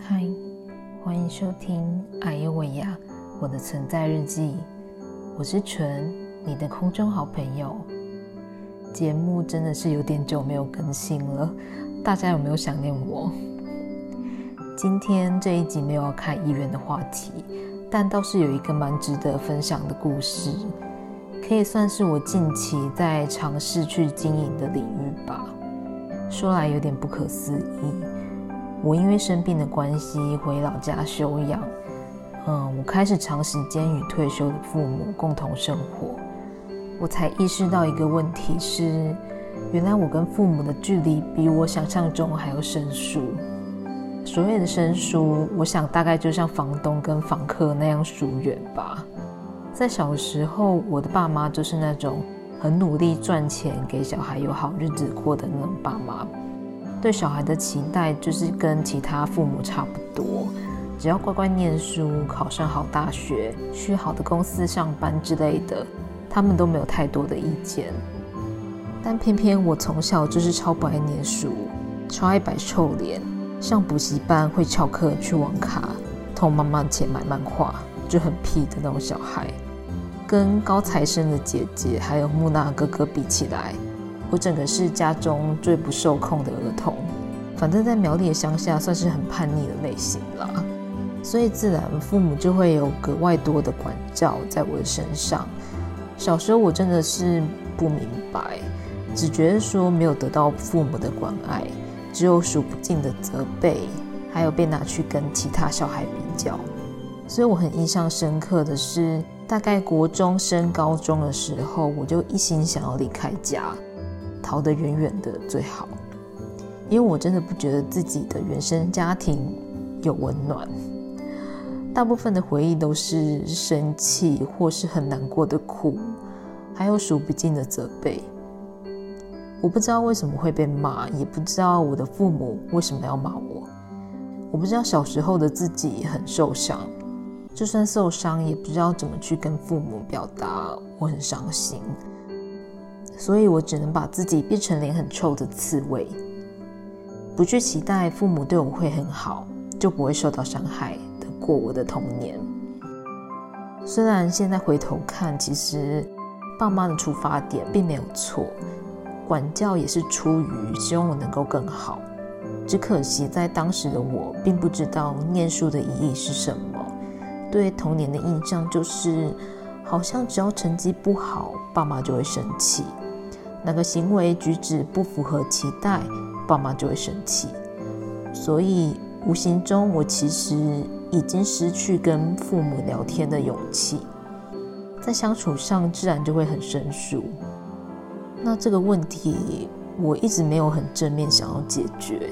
嗨，欢迎收听《艾尤维亚我的存在日记》，我是纯，你的空中好朋友。节目真的是有点久没有更新了，大家有没有想念我？今天这一集没有要看医院的话题，但倒是有一个蛮值得分享的故事，可以算是我近期在尝试去经营的领域吧。说来有点不可思议，我因为生病的关系回老家休养，嗯，我开始长时间与退休的父母共同生活，我才意识到一个问题是，原来我跟父母的距离比我想象中还要生疏。所谓的生疏，我想大概就像房东跟房客那样疏远吧。在小时候，我的爸妈就是那种。很努力赚钱，给小孩有好日子过的那种爸妈，对小孩的期待就是跟其他父母差不多，只要乖乖念书，考上好大学，去好的公司上班之类的，他们都没有太多的意见。但偏偏我从小就是超不爱念书，超爱摆臭脸，上补习班会翘课去网咖，偷妈妈钱买漫画，就很屁的那种小孩。跟高材生的姐姐还有木讷哥哥比起来，我整个是家中最不受控的儿童。反正，在苗栗的乡下，算是很叛逆的类型了，所以自然父母就会有格外多的管教在我的身上。小时候我真的是不明白，只觉得说没有得到父母的关爱，只有数不尽的责备，还有被拿去跟其他小孩比较。所以我很印象深刻的是。大概国中升高中的时候，我就一心想要离开家，逃得远远的最好，因为我真的不觉得自己的原生家庭有温暖，大部分的回忆都是生气或是很难过的哭，还有数不尽的责备。我不知道为什么会被骂，也不知道我的父母为什么要骂我，我不知道小时候的自己很受伤。就算受伤，也不知道怎么去跟父母表达我很伤心，所以我只能把自己变成脸很臭的刺猬，不去期待父母对我会很好，就不会受到伤害的过我的童年。虽然现在回头看，其实爸妈的出发点并没有错，管教也是出于希望我能够更好，只可惜在当时的我并不知道念书的意义是什么。对童年的印象就是，好像只要成绩不好，爸妈就会生气；哪个行为举止不符合期待，爸妈就会生气。所以无形中，我其实已经失去跟父母聊天的勇气，在相处上自然就会很生疏。那这个问题，我一直没有很正面想要解决。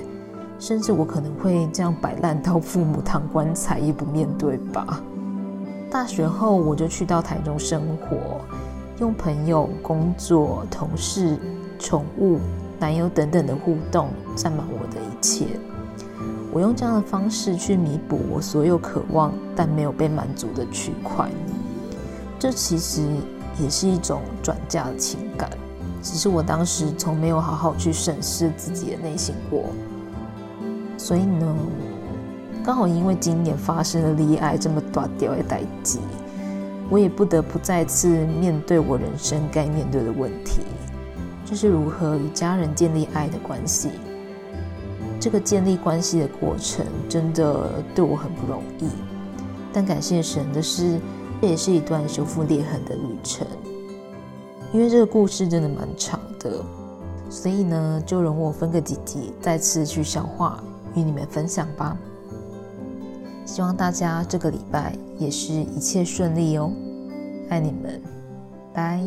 甚至我可能会这样摆烂到父母躺棺材也不面对吧。大学后我就去到台中生活，用朋友、工作、同事、宠物、男友等等的互动占满我的一切。我用这样的方式去弥补我所有渴望但没有被满足的区块。这其实也是一种转嫁的情感，只是我当时从没有好好去审视自己的内心过。所以呢，刚好因为今年发生了离爱这么大掉的代际，我也不得不再次面对我人生该面对的问题，就是如何与家人建立爱的关系。这个建立关系的过程真的对我很不容易，但感谢神的是，这也是一段修复裂痕的旅程。因为这个故事真的蛮长的，所以呢，就容我分个几集再次去消化。与你们分享吧，希望大家这个礼拜也是一切顺利哦。爱你们拜。